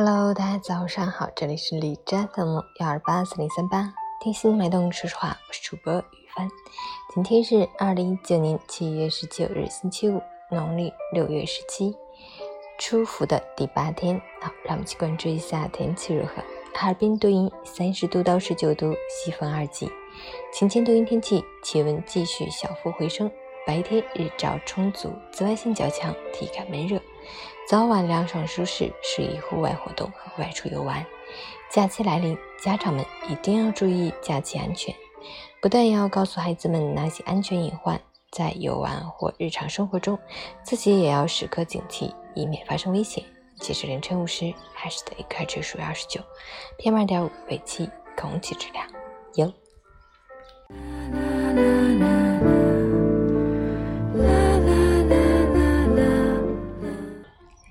Hello，大家早上好，这里是李扎 FM 幺二八四零三八，听心脉动，说实话，我是主播雨帆。今天是二零一九年七月十九日，星期五，农历六月十七，初伏的第八天。好，让我们去关注一下天气如何。哈尔滨多云，三十度到十九度，西风二级，晴天多云天气，气温继续小幅回升。白天日照充足，紫外线较强，体感闷热。早晚凉爽舒适，适宜户外活动和外出游玩。假期来临，家长们一定要注意假期安全，不但要告诉孩子们哪些安全隐患，在游玩或日常生活中，自己也要时刻警惕，以免发生危险。截至凌晨五时，海市的 AQI 指数二十九，PM 二点五为七，空气质量优。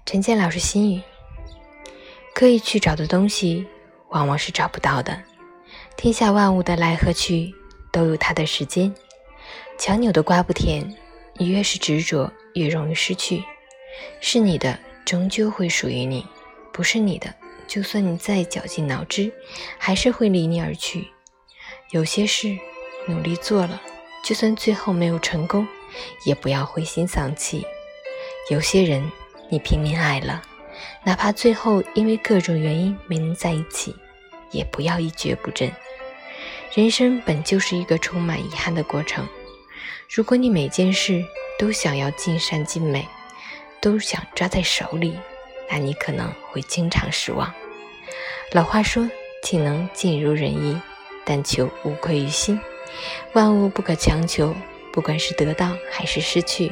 陈建老师心语：刻意去找的东西，往往是找不到的。天下万物的来和去，都有它的时间。强扭的瓜不甜，你越是执着，越容易失去。是你的，终究会属于你；不是你的，就算你再绞尽脑汁，还是会离你而去。有些事，努力做了，就算最后没有成功，也不要灰心丧气。有些人。你拼命爱了，哪怕最后因为各种原因没能在一起，也不要一蹶不振。人生本就是一个充满遗憾的过程。如果你每件事都想要尽善尽美，都想抓在手里，那你可能会经常失望。老话说：“岂能尽如人意，但求无愧于心。”万物不可强求，不管是得到还是失去。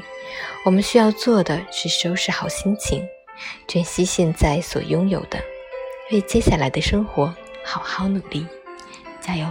我们需要做的是收拾好心情，珍惜现在所拥有的，为接下来的生活好好努力，加油！